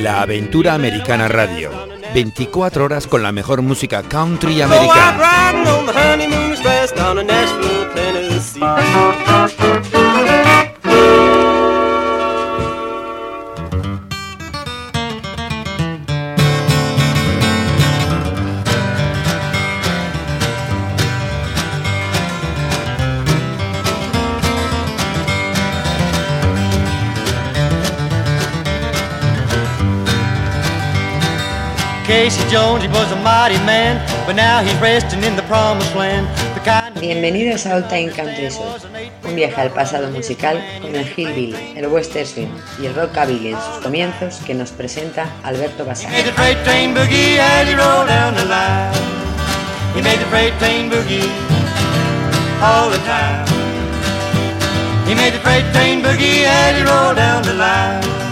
La Aventura Americana Radio. 24 horas con la mejor música country americana. Casey Jones, he was a mighty man, but now he's resting in the promised land. Bienvenidos a Old Time Country Soul, un viaje al pasado musical con el hillbilly, el western swing y el rockabilly en sus comienzos que nos presenta Alberto Basán. He made the freight train boogie all the time. He made the freight train boogie as he rolled down the line.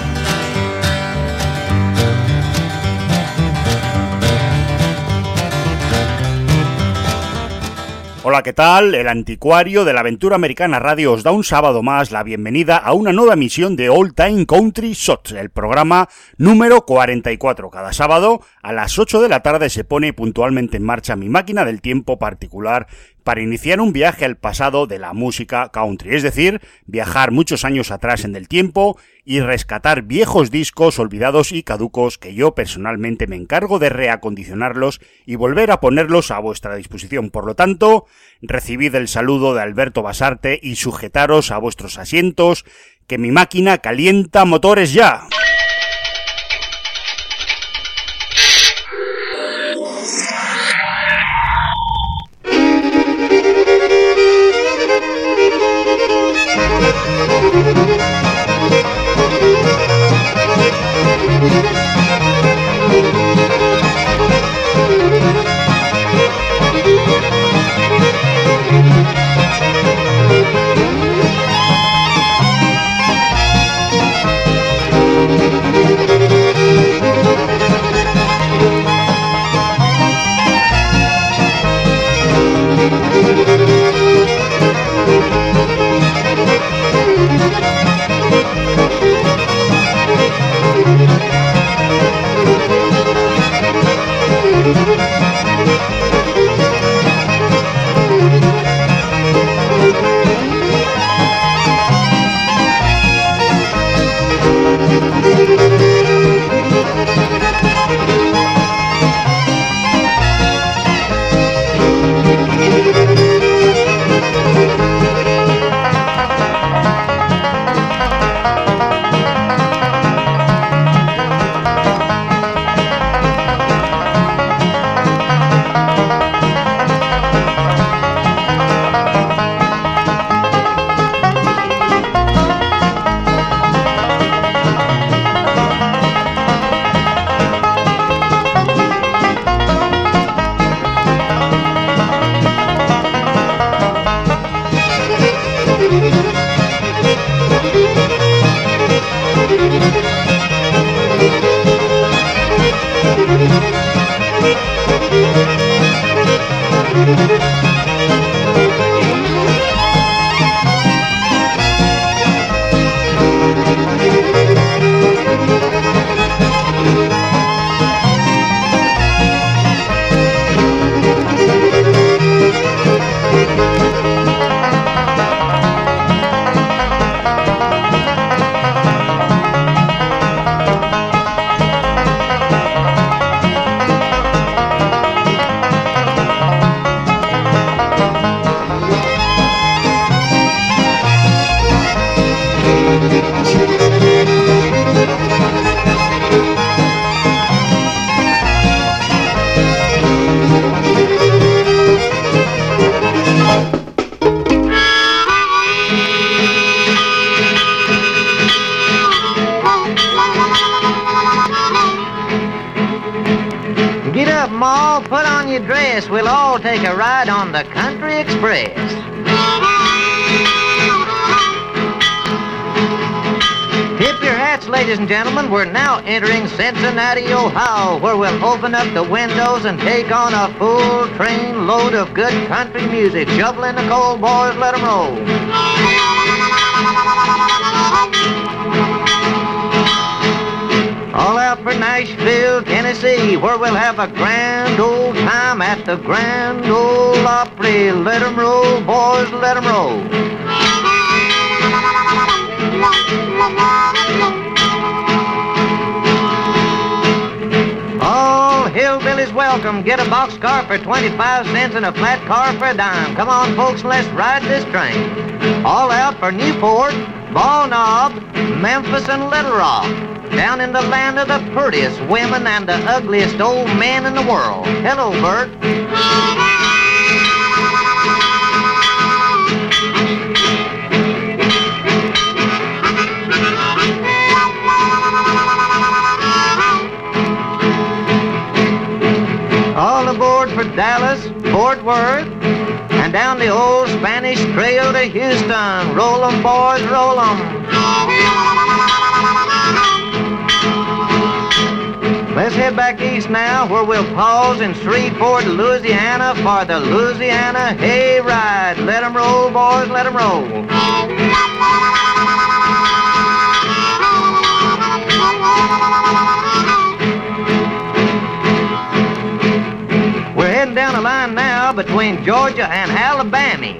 Hola, ¿qué tal? El anticuario de la aventura americana radio os da un sábado más la bienvenida a una nueva emisión de All Time Country Shots, el programa número 44. Cada sábado a las 8 de la tarde se pone puntualmente en marcha mi máquina del tiempo particular para iniciar un viaje al pasado de la música country, es decir, viajar muchos años atrás en el tiempo y rescatar viejos discos olvidados y caducos que yo personalmente me encargo de reacondicionarlos y volver a ponerlos a vuestra disposición. Por lo tanto, recibid el saludo de Alberto Basarte y sujetaros a vuestros asientos, que mi máquina calienta motores ya. Good country music. Shovel in the coal, boys, let let 'em roll. All out for Nashville, Tennessee, where we'll have a grand old time at the Grand Ole Opry. Let 'em roll, boys, let 'em roll. All hillbillies welcome. Get a boxcar for 25 cents and a flat car for a dime. Come on, folks, let's ride this train. All out for Newport, Ball Knob, Memphis, and Little Rock. Down in the land of the prettiest women and the ugliest old men in the world. Hello, Bert. Fort Worth, and down the old Spanish Trail to Houston. Roll 'em, boys, roll 'em. Let's head back east now, where we'll pause in Shreveport, Louisiana, for the Louisiana Hayride. Let 'em roll, boys, let 'em roll. Between Georgia and Alabama.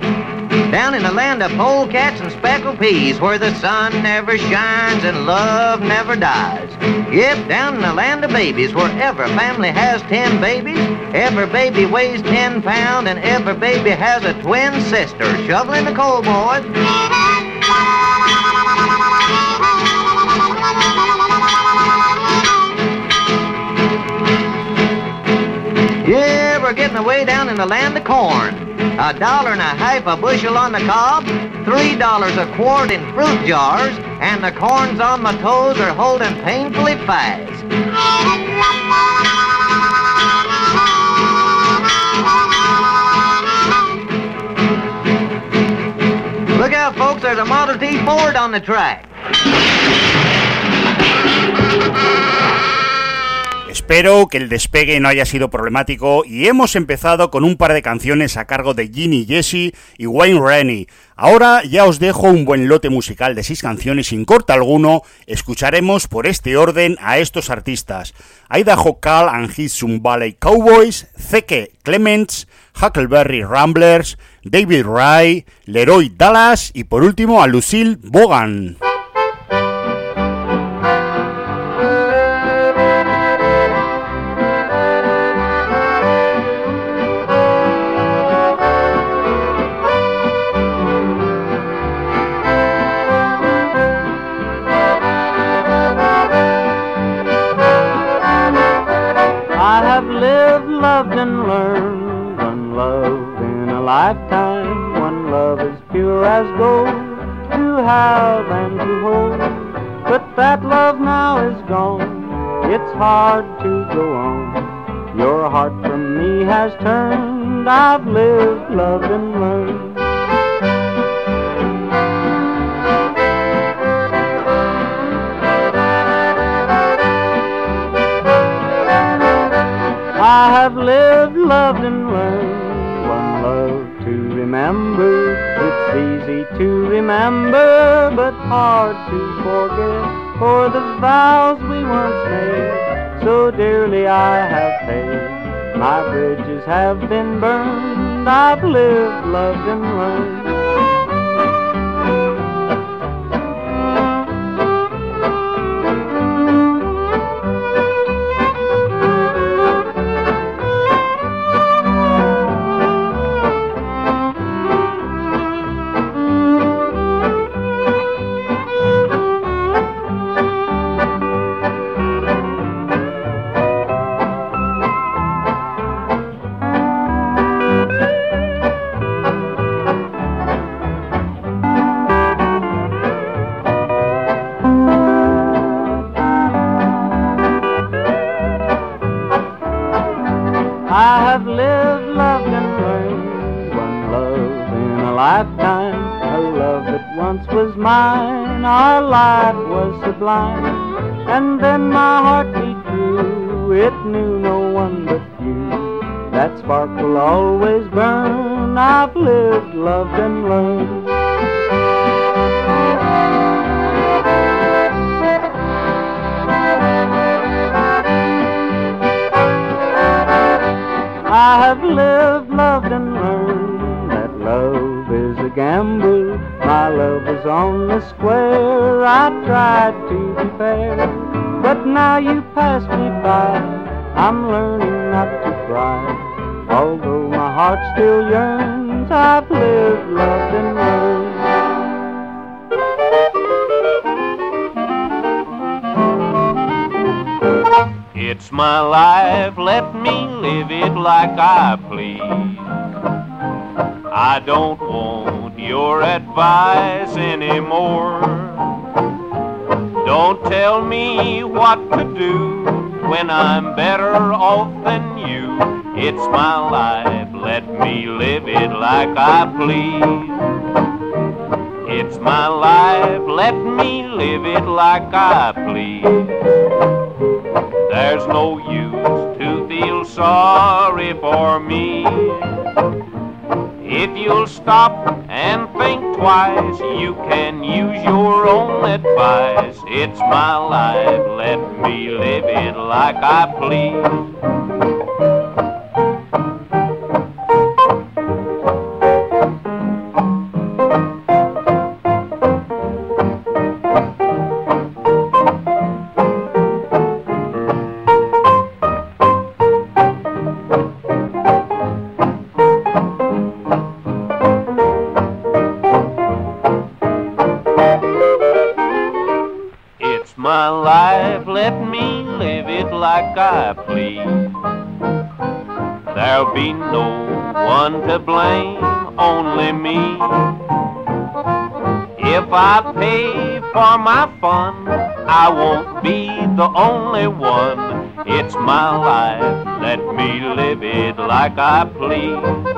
Down in the land of polecats and speckled peas, where the sun never shines and love never dies. Yep, down in the land of babies, where every family has ten babies, every baby weighs ten pounds, and every baby has a twin sister. Shoveling the coal, boys. Yeah, we're getting away down in the land of corn. A dollar and a half a bushel on the cob, three dollars a quart in fruit jars, and the corns on my toes are holding painfully fast. Look out, folks, there's a Model T Ford on the track. Espero que el despegue no haya sido problemático y hemos empezado con un par de canciones a cargo de Ginny Jesse y Wayne Rennie. Ahora ya os dejo un buen lote musical de seis canciones sin corte alguno. Escucharemos por este orden a estos artistas: Idaho Cal and his Valley Cowboys, Zeke Clements, Huckleberry Ramblers, David Ray, Leroy Dallas y por último a Lucille Bogan. Have and to hold. But that love now is gone. It's hard to go on. Your heart from me has turned. I've lived, loved, and learned. I have lived, loved, and learned one love to remember. Remember, but hard to forget. For the vows we once made, so dearly I have paid. My bridges have been burned. I've lived, loved, and learned. line, and then my heart beat true. It knew no one but you. That spark will always burn. I've lived, loved, and learned. I have lived, loved, and learned that love is a gamble. My love was on the square. I tried but now you pass me by. I'm learning not to cry. Although my heart still yearns, I've lived, loved, and learned. It's my life, let me live it like I please. I don't want your advice anymore. Tell me what to do when I'm better off than you. It's my life, let me live it like I please. It's my life, let me live it like I please. There's no use to feel sorry twice, you can use your own advice. It's my life, let me live it like I please. For my fun, I won't be the only one. It's my life, let me live it like I please.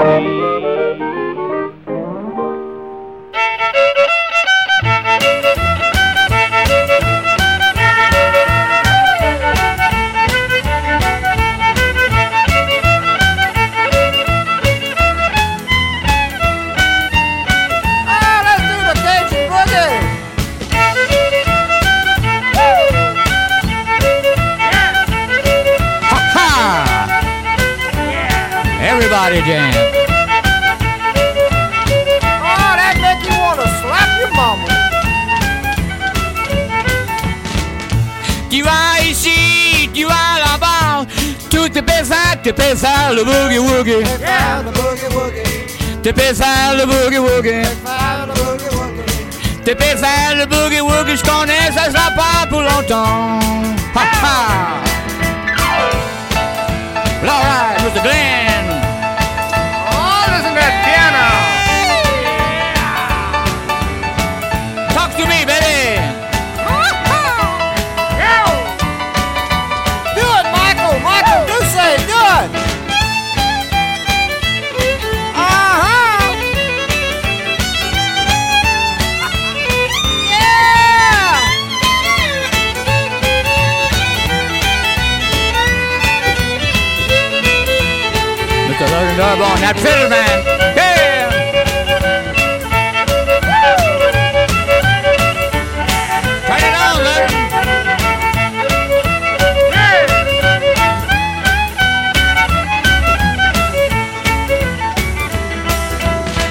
Te pesa le boogie woogie. Te pesa le boogie woogie. Je connais, ça sera pas pour longtemps. Ha ha. That fiddle man. Yeah. Turn it on, Larry.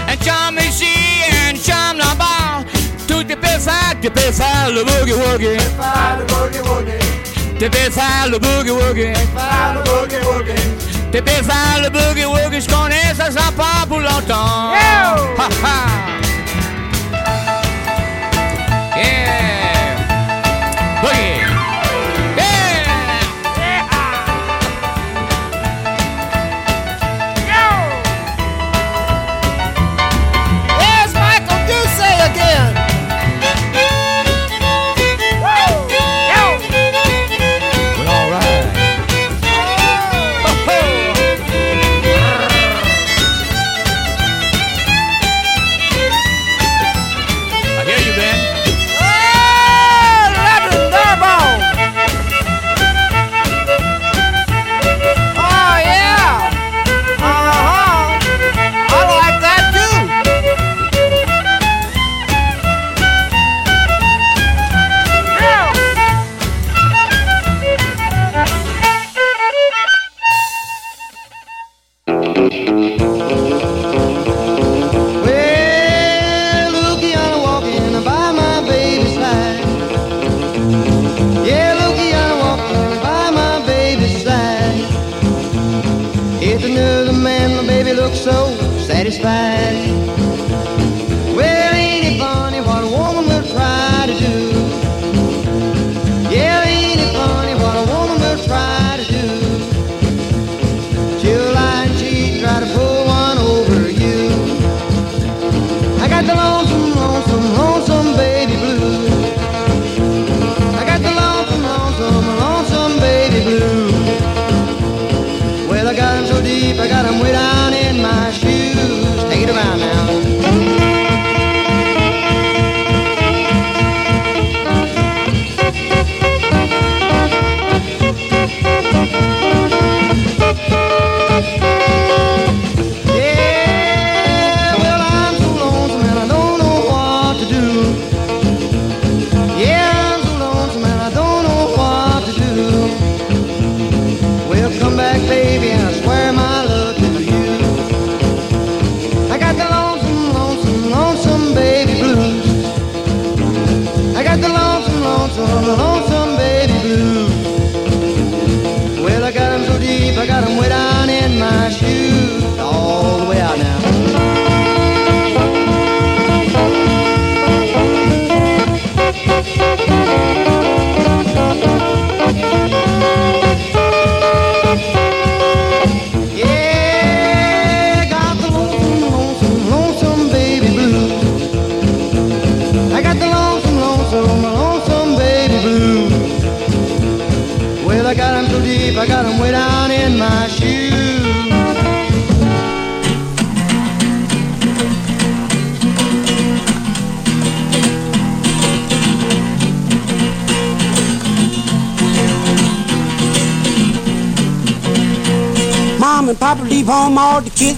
And charm ici and charm là-bas. T'es perfect, le boogie woogie. T'es perfect, le boogie woogie. le boogie woogie. T'es faire boogie woogie,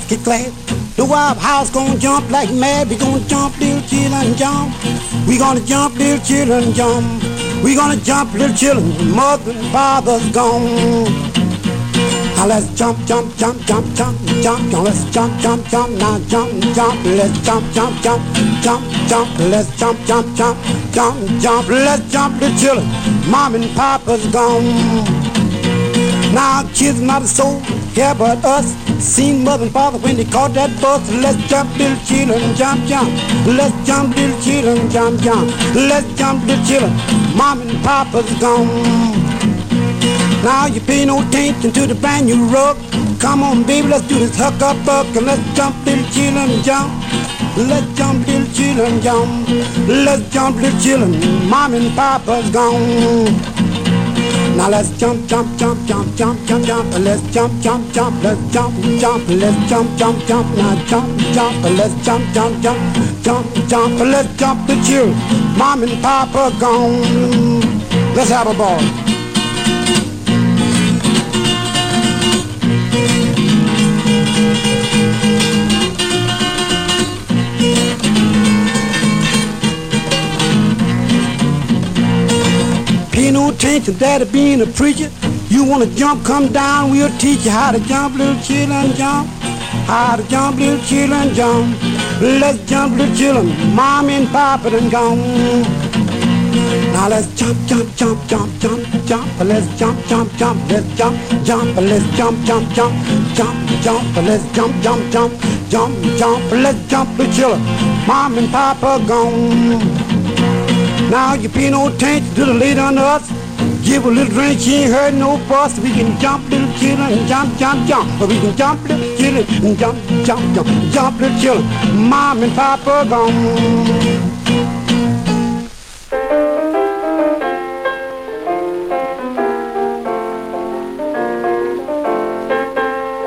get glad. The wild house gonna jump like mad. We gonna jump, little children, jump. We gonna jump, little children, jump. We gonna jump, little children. Mother and father's gone. Now let's jump, jump, jump, jump, jump, jump. Now let's jump, jump, jump. Now jump, jump. Let's jump, jump, jump, jump, jump. Let's jump, jump, jump, jump, jump. Let's jump, little children. Mom and papa's gone. Now kids not a soul here but us. Seen mother and father when they caught that bus. Let's jump, little children, jump, jump. Let's jump, little children, jump, jump. Let's jump, little children. Mom and papa's gone. Now you pay no attention to the brand new rug. Come on, baby, let's do this huck up buck and let's jump, little children, jump. Let's jump, little children, jump. Let's jump, little children. Mom and papa's gone. Now let's jump, jump, jump, jump, jump, jump, jump. Let's jump, jump, jump. Let's jump, jump. Let's jump, jump, jump. Now jump, jump. Let's jump, jump, jump, jump, jump. Let's jump the you. Mom and Papa gone. Let's have a ball. Attention that being a preacher. You wanna jump, come down, we'll teach you how to jump, little children, jump. How to jump, little children, jump. Let's jump, little children, mom and papa done gone. Now let's jump, jump, jump, jump, jump, jump. Let's jump, jump, jump. Let's jump, jump. Let's jump, jump, jump, jump, jump. Let's jump, jump, jump, jump, jump. Let's jump, little children. Mom and Papa gone. Now you pay no attention to the lady under us. Give a little drink, she ain't heard no fuss. We can jump, little children, and jump, jump, jump. We can jump, little children, and jump, jump, jump, jump, little children. Mom and Papa gone.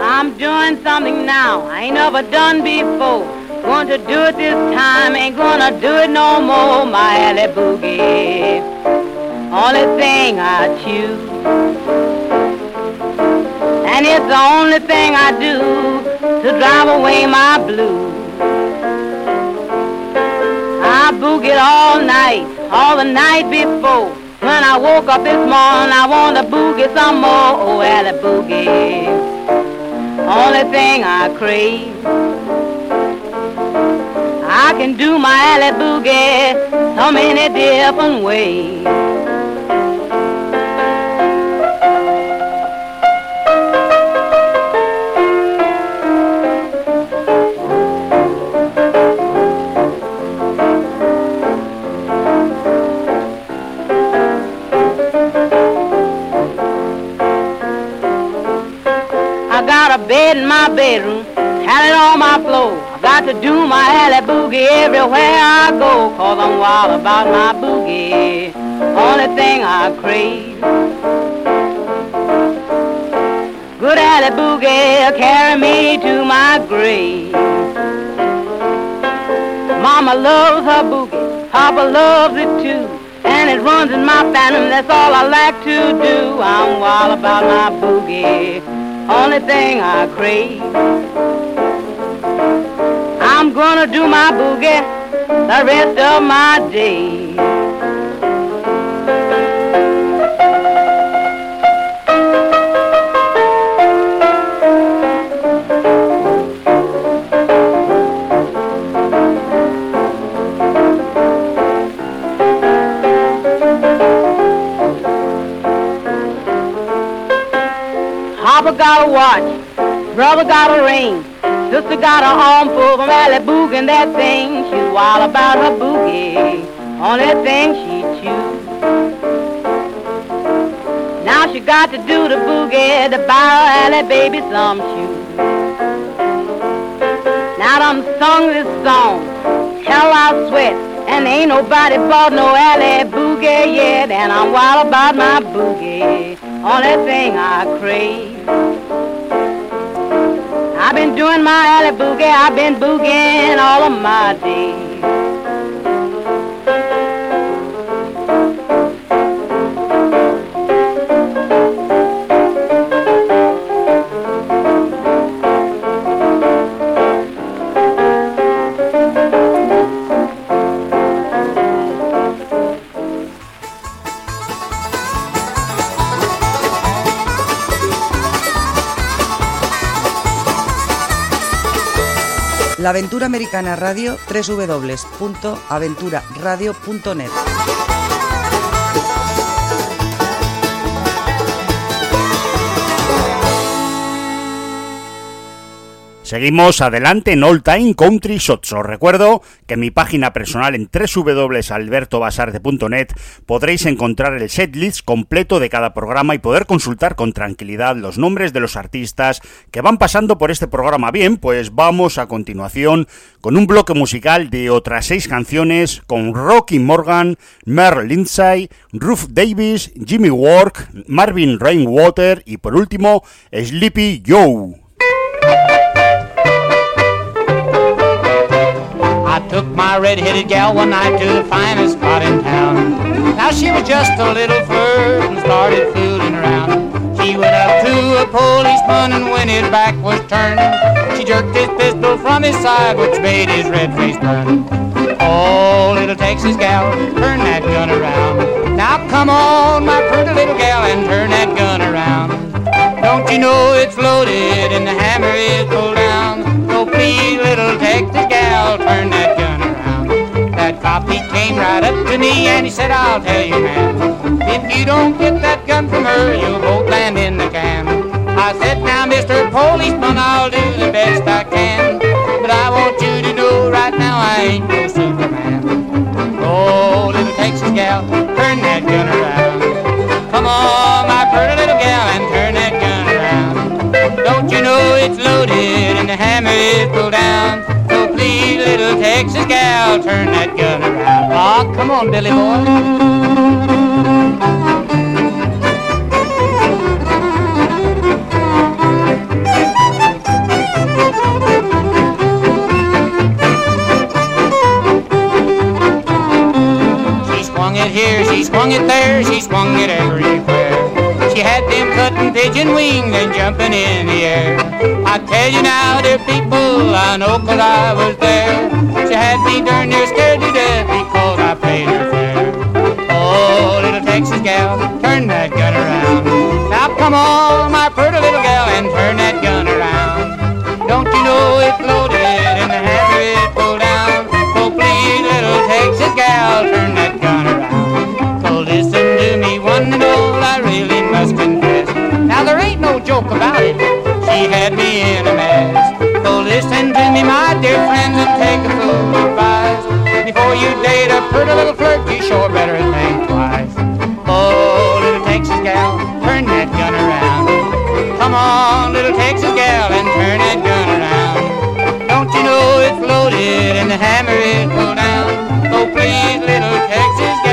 I'm doing something now I ain't never done before. Going to do it this time, ain't gonna do it no more, my alley boogie. Only thing I choose. And it's the only thing I do to drive away my blues. I boogied all night, all the night before. When I woke up this morning, I want to boogie some more, oh, alley boogie. only thing I crave. I can do my alley boogie so many different ways. My bedroom, had it on my floor. I got to do my alley boogie everywhere I go, cause I'm wild about my boogie. Only thing I crave. Good alley boogie, carry me to my grave. Mama loves her boogie, Papa loves it too. And it runs in my phantom, that's all I like to do. I'm wild about my boogie only thing I crave. I'm gonna do my boogie the rest of my days. Got a watch, brother got a ring, sister got a armful of Malibu and that thing. She's wild about her boogie, on that thing she chews. Now she got to do the boogie to buy her alley baby some shoes. Now I'm sung this song, hell I sweat, and ain't nobody bought no alley boogie yet, and I'm wild about my boogie, on that thing I crave. I've been doing my alley boogie, I've been boogieing all of my days. La Aventura Americana Radio, www.aventuraradio.net. Seguimos adelante en All Time Country Shots. Os recuerdo que en mi página personal en www.albertobasarte.net podréis encontrar el setlist completo de cada programa y poder consultar con tranquilidad los nombres de los artistas que van pasando por este programa. Bien, pues vamos a continuación con un bloque musical de otras seis canciones con Rocky Morgan, Merle Lindsay, Ruth Davis, Jimmy Work, Marvin Rainwater y por último Sleepy Joe. I took my red-headed gal one night to the finest spot in town. Now she was just a little flirt and started fooling around. She went up to a policeman and when his back was turned, she jerked his pistol from his side, which made his red face burn. Oh, little Texas gal, turn that gun around. Now come on, my pretty little gal, and turn that gun around. Don't you know it's loaded and the hammer is pulled down? So please, little Texas gal, turn that. Cop, he came right up to me and he said, I'll tell you, man, if you don't get that gun from her, you'll both land in the can. I said, now, Mr. Policeman, I'll do the best I can. But I want you to know right now I ain't no Superman. Oh, little Texas gal, turn that gun around. Come on, my pretty little gal, and turn that gun around. Don't you know it's loaded and the hammer is pulled down? Texas gal, turn that gun around. Ah, come on, Billy boy. She swung it here, she swung it there, she swung it everywhere. She had them cutting pigeon wings and jumping in the air. I tell you now, dear people, I know 'cause I was there. She had me darn near scared to death because I played her fair. Oh, little Texas gal, turn that gun around. Now come on, my pretty had me in a mess. So listen to me, my dear friends, and take a fool's advice. Before you date a pretty little flirt, you sure better think twice. Oh, little Texas gal, turn that gun around. Come on, little Texas gal, and turn that gun around. Don't you know it's loaded and the hammer is pulled down? So please, little Texas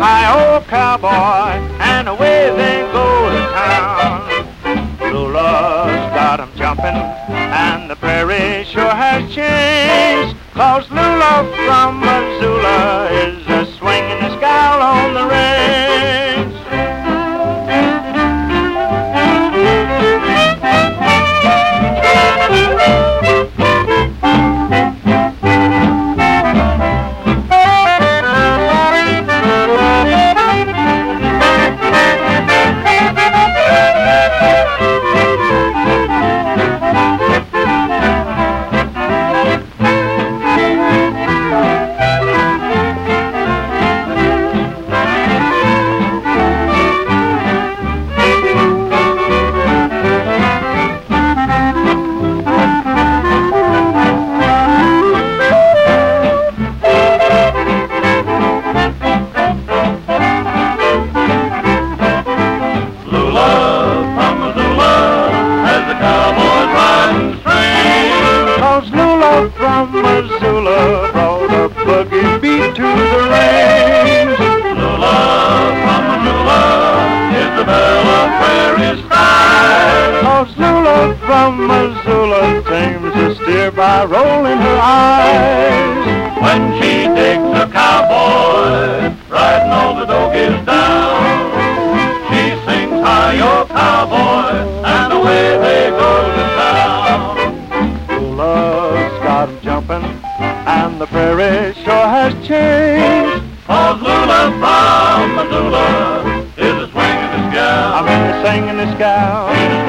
hi oh cowboy and away they go to town. Lula's got 'em jumping and the prairie sure has changed. Cause Lula from Missoula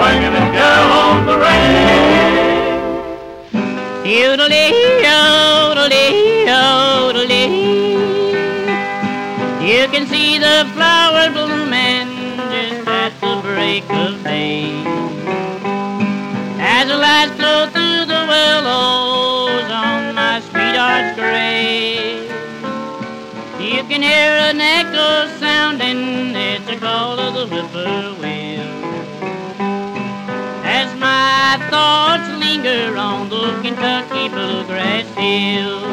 a this gal on the range. You can see the flower blooming just at the break of day. As the lights flow through the willows on my sweetheart's grave. You can hear an echo sounding, it's the call of the whippoorwill. My thoughts linger on those Kentucky bluegrass hills.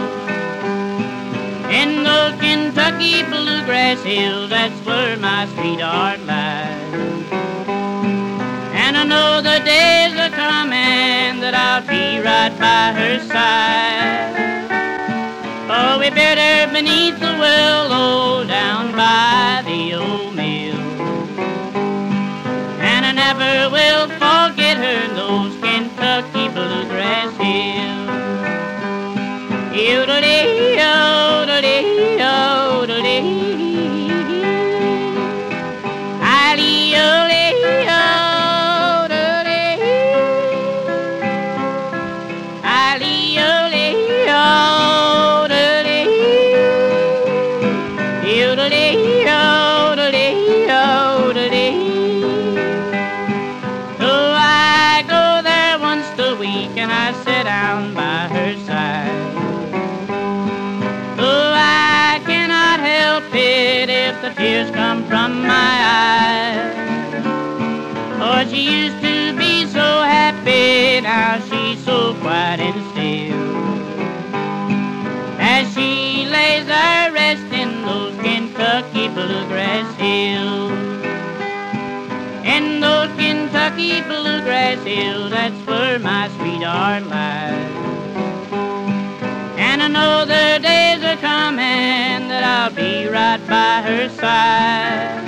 In those Kentucky bluegrass hills, that's where my sweetheart lies. And I know the days are coming that I'll be right by her side. Oh, we buried her beneath the willow oh, down by the old never will forget her those Kentucky bluegrass hills. Yodelee, yodelee, yodelee. She used to be so happy, now she's so quiet and still. As she lays her rest in those Kentucky bluegrass hills. In those Kentucky bluegrass hills, that's where my sweetheart lies. And I know the days are coming that I'll be right by her side.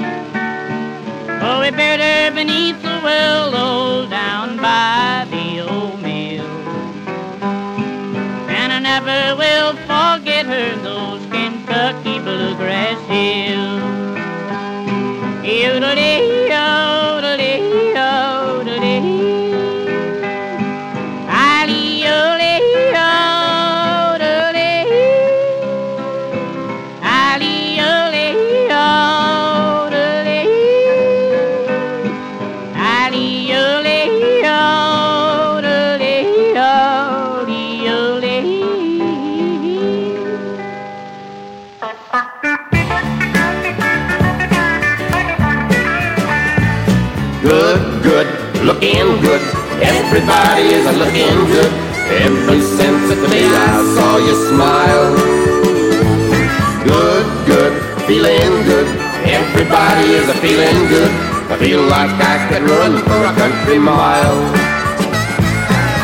Oh, we buried her beneath the willow down by the old mill. And I never will forget her those Kentucky bluegrass hills. Yodelee, yodelee, Everybody is a looking good. Ever since the day I saw you smile. Good, good, feeling good. Everybody is a feeling good. I feel like I could run for a country mile.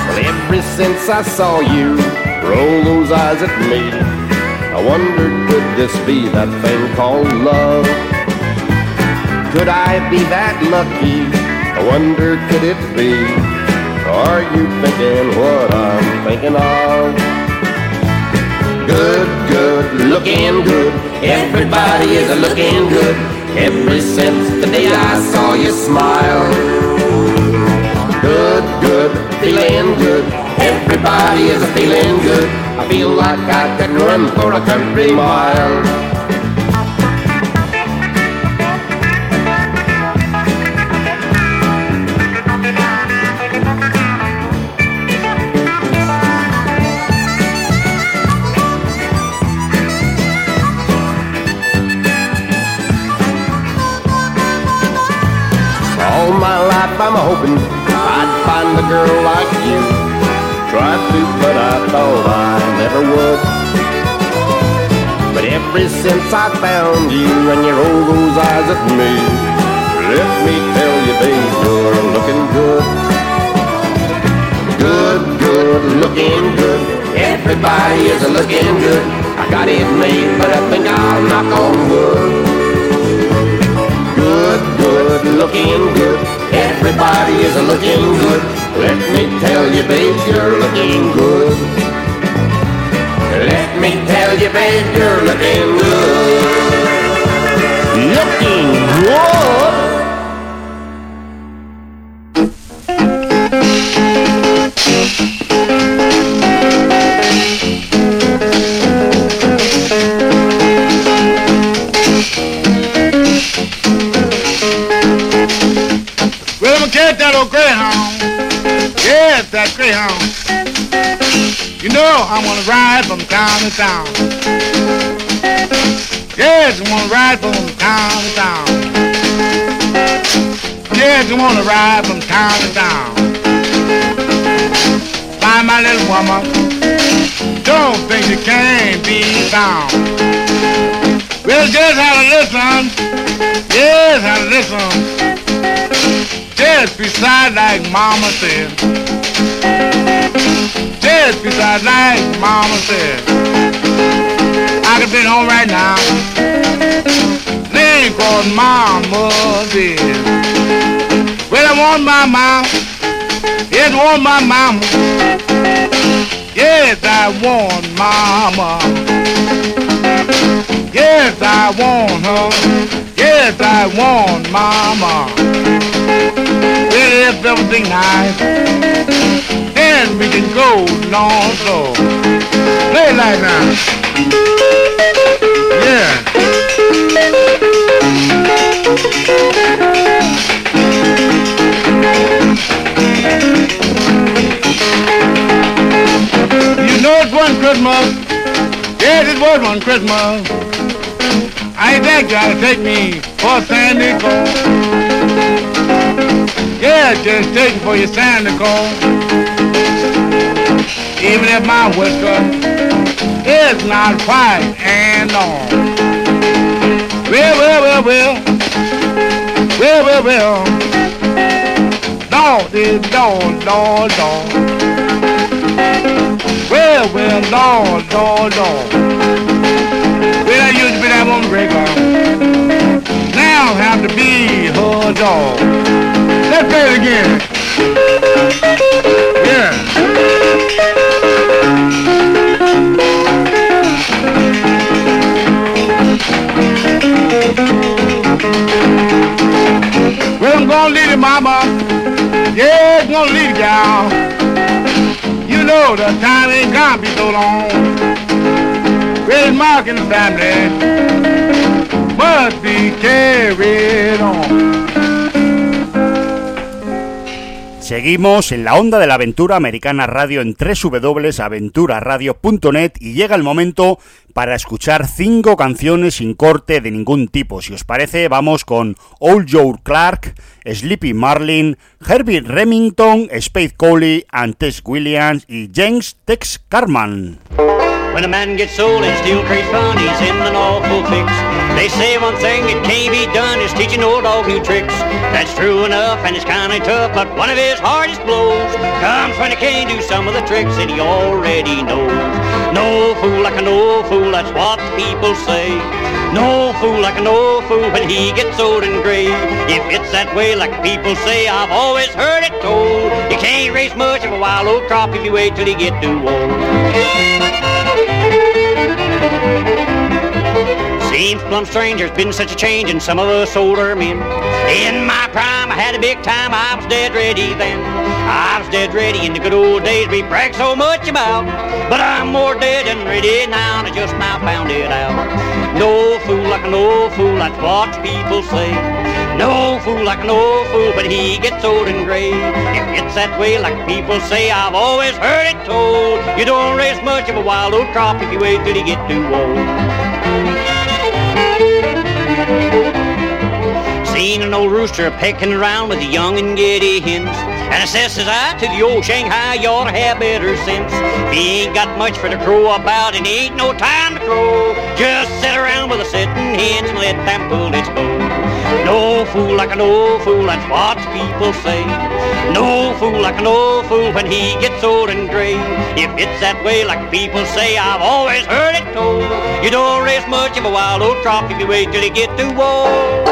Well, ever since I saw you roll those eyes at me, I wondered could this be that thing called love? Could I be that lucky? I wonder could it be? Are you thinking what I'm thinking of? Good, good, looking good. Everybody is a looking good. Ever since the day I saw you smile. Good, good, feeling good. Everybody is feeling good. I feel like I could run for a country mile. I'm hoping I'd find a girl like you. Tried to, but I thought I never would. But ever since I found you and you roll those eyes at me, let me tell you, babe, you're looking good. Good, good, looking good. Everybody is looking good. I got it made, but I think I'll knock on wood. Good, looking good. Everybody is looking good. Let me tell you, babe, you're looking good. Let me tell you, babe, you're looking good. Looking good. You I'm gonna ride from town to town. Yes, I'm gonna ride from town to town. Yes, I'm gonna ride from town to town. Find my little woman. Don't think she can't be found. Well, just how to listen. Yes, how to listen. Just be beside like mama said. Just beside like mama said. I could be home right now. Lean cause mama did. Well, I want my mama. Yes, I want my mama. Yes, I want mama. Yes, I want her. Yes, I want mama. Well, if everything nice, then we can go long slow. Play it like that. Yeah. You know it's one Christmas. Yes, it was one Christmas. I that guy to take me for Sandy Claus. Yeah, just take me for your Santa Claus. Even if my whisker is not white and long. Well, well, well, well. Well, well, well. Is Lord, Lord, Lord. Well, well, Lord, Lord, Lord. Well, I used to be that woman breaker. Now I have to be her dog. Let's play it again. Yeah. Well, I'm gonna leave it, mama. Yeah, I'm gonna leave it, gal. You know the time ain't gonna be so long. Well, Mark and the family must be carried on. Seguimos en la onda de la aventura americana radio en www.aventuraradio.net y llega el momento para escuchar cinco canciones sin corte de ningún tipo. Si os parece, vamos con Old Joe Clark, Sleepy Marlin, Herbie Remington, Spade Coley, and Tess Williams y James Tex Carman. When a man gets old and still craves fun, he's in an awful fix. They say one thing that can't be done is teaching old dog new tricks. That's true enough and it's kinda tough, but one of his hardest blows comes when he can't do some of the tricks that he already knows. No fool like an old fool, that's what people say. No fool like an old fool when he gets old and gray. If it's that way like people say, I've always heard it told. You can't raise much of a wild old crop if you wait till you get too old. Thank you. Seems plumb strange, there's been such a change in some of us older men. In my prime, I had a big time, I was dead ready then. I was dead ready in the good old days we brag so much about. But I'm more dead than ready now, and I just now found it out. No fool like an old fool, that's what people say. No fool like an old fool, but he gets old and gray. If it's that way like people say, I've always heard it told. You don't raise much of a wild old crop if you wait till you get too old. Seen an old rooster pecking around with the young and giddy hens. And I says, says I, to the old Shanghai, you ought to have better sense. If he ain't got much for to crow about, and he ain't no time to crow. Just sit around with a sitting hens and let them bullets go. No fool like an old fool, that's what people say. No fool like an old fool when he gets old and gray. If it's that way, like people say, I've always heard it told. You don't raise much of a wild old crop if you wait till you get too old.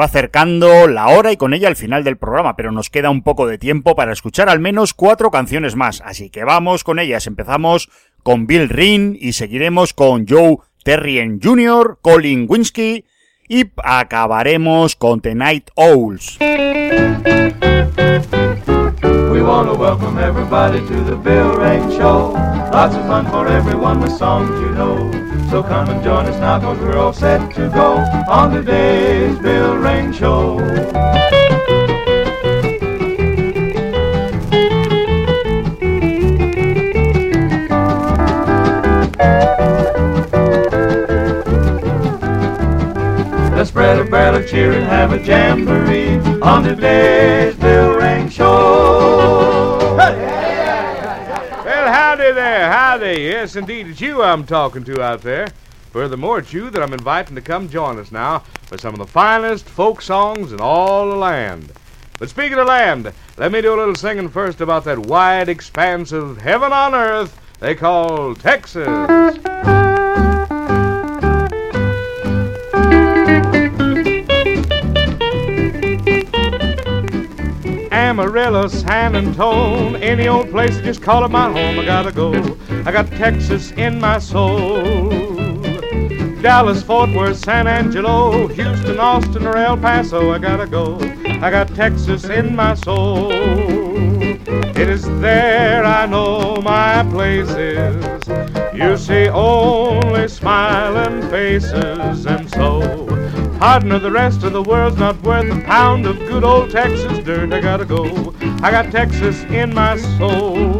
Va acercando la hora y con ella el final del programa, pero nos queda un poco de tiempo para escuchar al menos cuatro canciones más, así que vamos con ellas. Empezamos con Bill Rin y seguiremos con Joe Terrien Jr., Colin Winsky y acabaremos con The Night Owls. We want to welcome everybody to the Bill Ring Show. Lots of fun for everyone with songs you know. So come and join us now, cause we're all set to go on today's Bill Ring Show. Let's spread a barrel of cheer and have a jamboree on today's Bill Ring Show. There, howdy. Yes, indeed, it's you I'm talking to out there. Furthermore, it's you that I'm inviting to come join us now for some of the finest folk songs in all the land. But speaking of land, let me do a little singing first about that wide expanse of heaven on earth they call Texas. Amarillo, San Antone, any old place, just call it my home. I gotta go. I got Texas in my soul. Dallas, Fort Worth, San Angelo, Houston, Austin, or El Paso, I gotta go. I got Texas in my soul. It is there I know my place is. You see only smiling faces, and so Pardon of the rest of the world's not worth a pound of good old Texas dirt. I gotta go. I got Texas in my soul.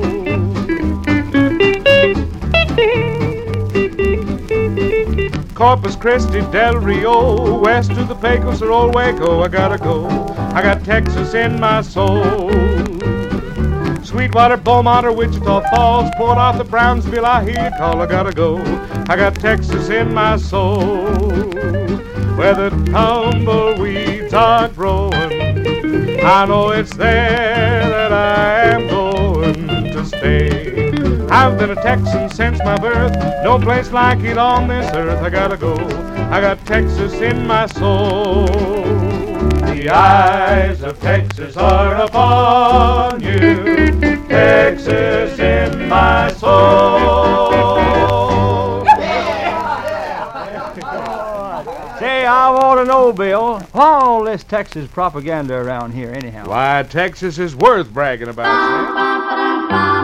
Corpus Christi, Del Rio, west of the Pecos or Old Waco, I gotta go. I got Texas in my soul. Sweetwater, Beaumont, or Wichita Falls, Port Arthur, Brownsville, I hear you call, I gotta go. I got Texas in my soul where the tumbleweeds are growing. I know it's there that I am going to stay. I've been a Texan since my birth, no place like it on this earth. I gotta go, I got Texas in my soul. The eyes of Texas are upon you, Texas in my soul. To know, Bill, all this Texas propaganda around here, anyhow? Why, Texas is worth bragging about, Roses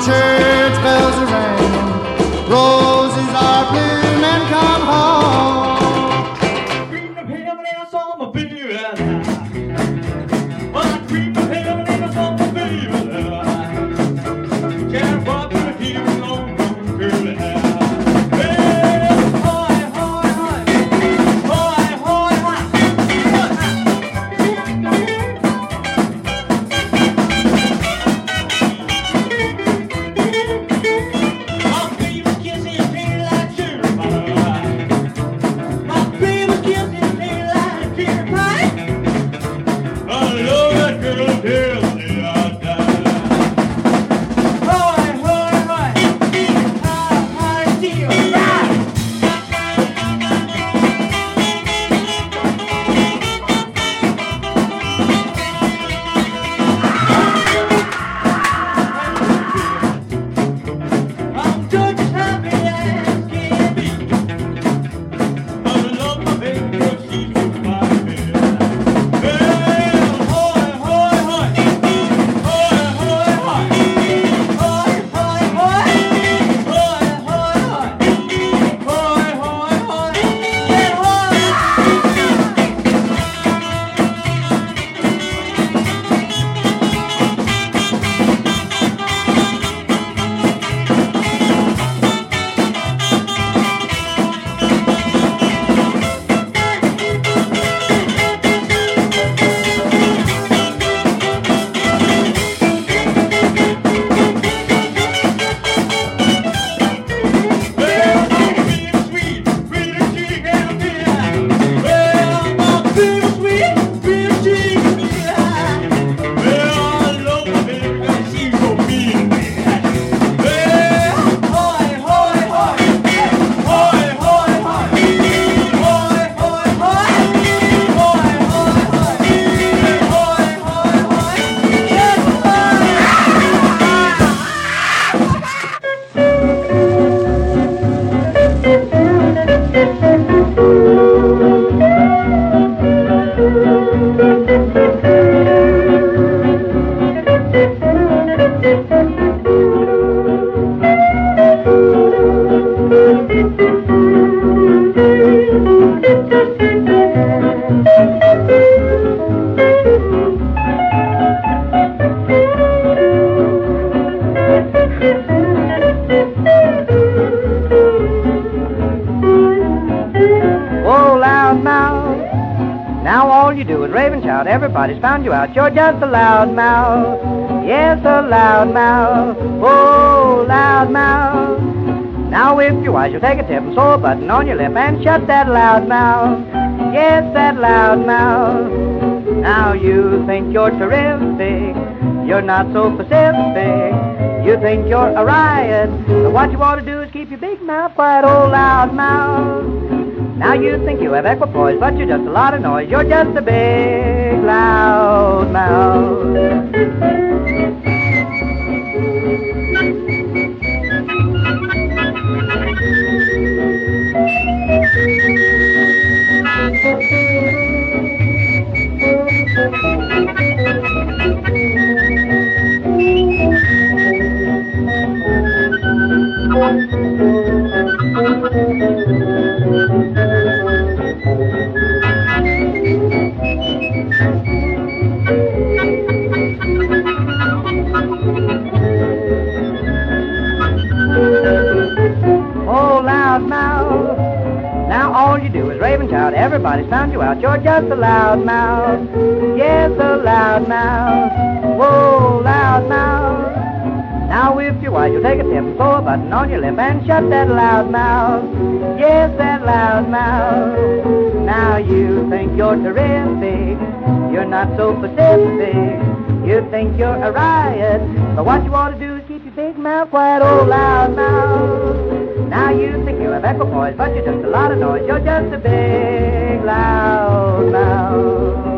church You out. You're just a loud mouth. Yes, a loud mouth. Oh, loud mouth. Now if you're wise, you'll take a tip and sew a button on your lip and shut that loud mouth. Yes, that loud mouth. Now you think you're terrific. You're not so Pacific. You think you're a riot. But what you want to do is keep your big mouth quiet, oh loud mouth. Now you think you have equipoise, but you're just a lot of noise. You're just a big loud mouth. Lip and shut that loud mouth. Yes, that loud mouth. Now you think you're terrific. You're not so Pacific. You think you're a riot. But what you ought to do is keep your big mouth quiet, oh loud mouth. Now you think you have equipoise, but you're just a lot of noise. You're just a big loud mouth.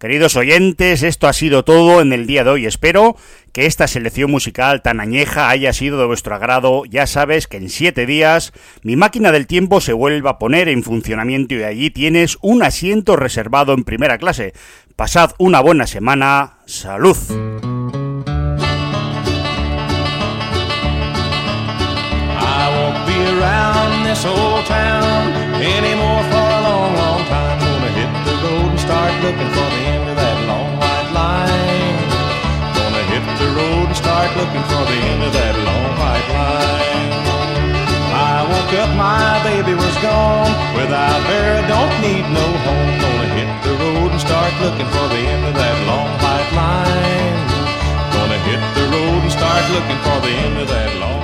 Queridos oyentes, esto ha sido todo en el día de hoy. Espero que esta selección musical tan añeja haya sido de vuestro agrado, ya sabes que en siete días mi máquina del tiempo se vuelve a poner en funcionamiento y allí tienes un asiento reservado en primera clase. Pasad una buena semana. Salud. Start looking for the end of that long white line. I woke up, my baby was gone. Without her, don't need no home. Gonna hit the road and start looking for the end of that long white line. Gonna hit the road and start looking for the end of that long